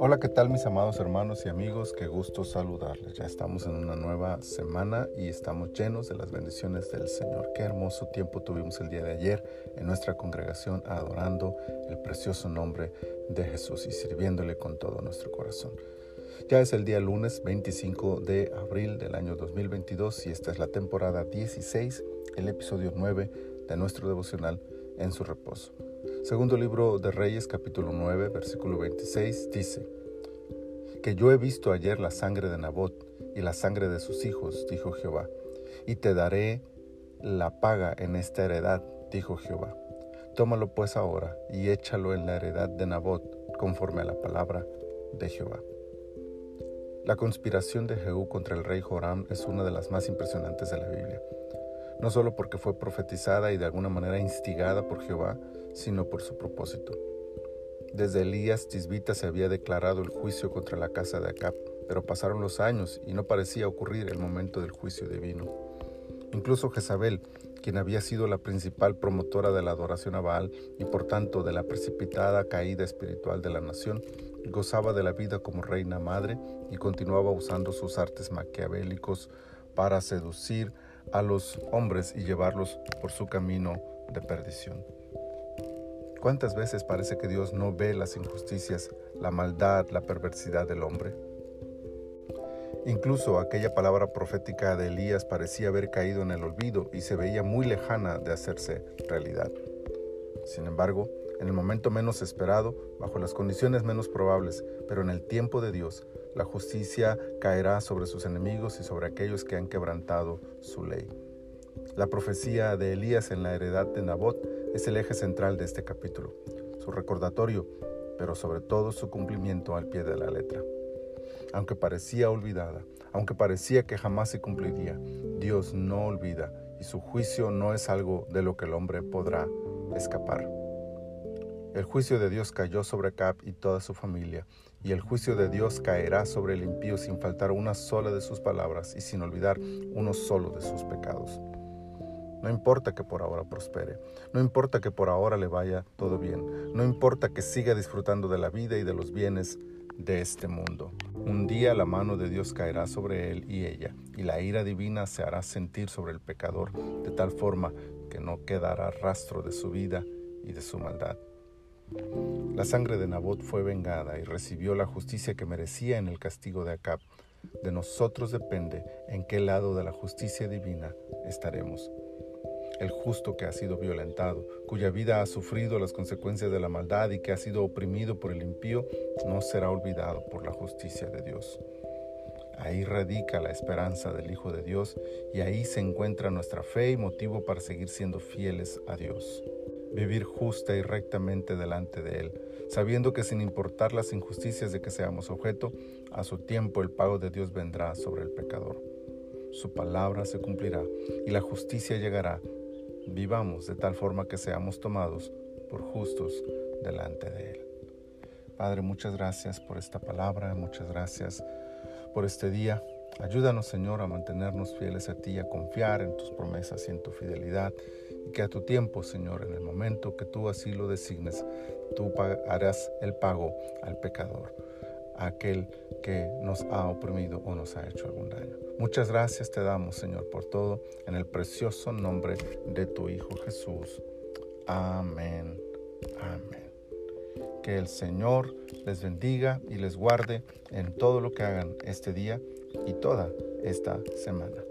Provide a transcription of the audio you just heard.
Hola, ¿qué tal mis amados hermanos y amigos? Qué gusto saludarles. Ya estamos en una nueva semana y estamos llenos de las bendiciones del Señor. Qué hermoso tiempo tuvimos el día de ayer en nuestra congregación adorando el precioso nombre de Jesús y sirviéndole con todo nuestro corazón. Ya es el día lunes 25 de abril del año 2022 y esta es la temporada 16, el episodio 9 de nuestro devocional en su reposo. Segundo libro de Reyes capítulo 9 versículo 26 dice, Que yo he visto ayer la sangre de Nabot y la sangre de sus hijos, dijo Jehová, y te daré la paga en esta heredad, dijo Jehová. Tómalo pues ahora y échalo en la heredad de Nabot, conforme a la palabra de Jehová. La conspiración de Jehú contra el rey Joram es una de las más impresionantes de la Biblia, no solo porque fue profetizada y de alguna manera instigada por Jehová, sino por su propósito. Desde Elías Tisbita se había declarado el juicio contra la casa de Acab, pero pasaron los años y no parecía ocurrir el momento del juicio divino. Incluso Jezabel, quien había sido la principal promotora de la adoración a Baal y por tanto de la precipitada caída espiritual de la nación, gozaba de la vida como reina madre y continuaba usando sus artes maquiavélicos para seducir a los hombres y llevarlos por su camino de perdición. ¿Cuántas veces parece que Dios no ve las injusticias, la maldad, la perversidad del hombre? Incluso aquella palabra profética de Elías parecía haber caído en el olvido y se veía muy lejana de hacerse realidad. Sin embargo, en el momento menos esperado, bajo las condiciones menos probables, pero en el tiempo de Dios, la justicia caerá sobre sus enemigos y sobre aquellos que han quebrantado su ley. La profecía de Elías en la heredad de Nabot es el eje central de este capítulo, su recordatorio, pero sobre todo su cumplimiento al pie de la letra. Aunque parecía olvidada, aunque parecía que jamás se cumpliría, Dios no olvida y su juicio no es algo de lo que el hombre podrá escapar. El juicio de Dios cayó sobre Cap y toda su familia, y el juicio de Dios caerá sobre el impío sin faltar una sola de sus palabras y sin olvidar uno solo de sus pecados. No importa que por ahora prospere, no importa que por ahora le vaya todo bien, no importa que siga disfrutando de la vida y de los bienes de este mundo. Un día la mano de Dios caerá sobre él y ella, y la ira divina se hará sentir sobre el pecador de tal forma que no quedará rastro de su vida y de su maldad. La sangre de Nabot fue vengada y recibió la justicia que merecía en el castigo de Acab. De nosotros depende en qué lado de la justicia divina estaremos el justo que ha sido violentado, cuya vida ha sufrido las consecuencias de la maldad y que ha sido oprimido por el impío, no será olvidado por la justicia de Dios. Ahí radica la esperanza del Hijo de Dios y ahí se encuentra nuestra fe y motivo para seguir siendo fieles a Dios. Vivir justa y rectamente delante de Él, sabiendo que sin importar las injusticias de que seamos objeto, a su tiempo el pago de Dios vendrá sobre el pecador. Su palabra se cumplirá y la justicia llegará vivamos de tal forma que seamos tomados por justos delante de Él. Padre, muchas gracias por esta palabra, muchas gracias por este día. Ayúdanos, Señor, a mantenernos fieles a ti, a confiar en tus promesas y en tu fidelidad, y que a tu tiempo, Señor, en el momento que tú así lo designes, tú harás el pago al pecador, a aquel que nos ha oprimido o nos ha hecho algún daño. Muchas gracias te damos, Señor, por todo, en el precioso nombre de tu Hijo Jesús. Amén. Amén. Que el Señor les bendiga y les guarde en todo lo que hagan este día y toda esta semana.